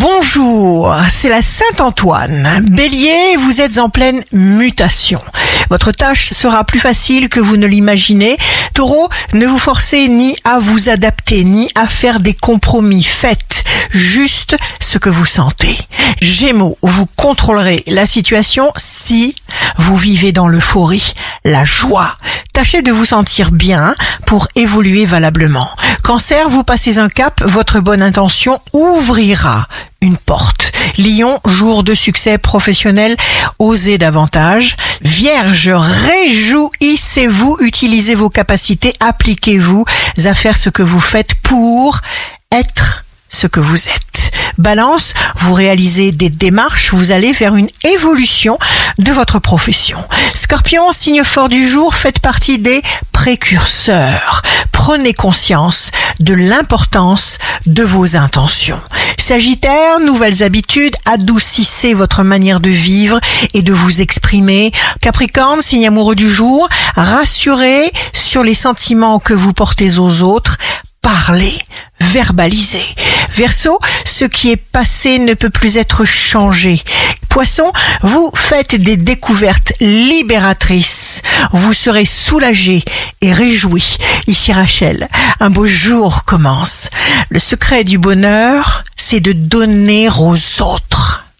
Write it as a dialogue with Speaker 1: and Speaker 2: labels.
Speaker 1: Bonjour, c'est la Saint-Antoine. Bélier, vous êtes en pleine mutation. Votre tâche sera plus facile que vous ne l'imaginez. Taureau, ne vous forcez ni à vous adapter, ni à faire des compromis. Faites juste ce que vous sentez. Gémeaux, vous contrôlerez la situation si vous vivez dans l'euphorie, la joie. Tâchez de vous sentir bien pour évoluer valablement. Cancer, vous passez un cap, votre bonne intention ouvrira une porte. Lion, jour de succès professionnel, osez davantage. Vierge, réjouissez-vous, utilisez vos capacités, appliquez-vous à faire ce que vous faites pour être ce que vous êtes. Balance, vous réalisez des démarches, vous allez vers une évolution de votre profession. Scorpion, signe fort du jour, faites partie des précurseurs. Prenez conscience de l'importance de vos intentions. Sagittaire, nouvelles habitudes, adoucissez votre manière de vivre et de vous exprimer. Capricorne, signe amoureux du jour, rassurez sur les sentiments que vous portez aux autres. Parlez, verbalisez. Verseau, ce qui est passé ne peut plus être changé. Poisson, vous faites des découvertes libératrices. Vous serez soulagé et réjoui. Ici Rachel, un beau jour commence. Le secret du bonheur, c'est de donner aux autres.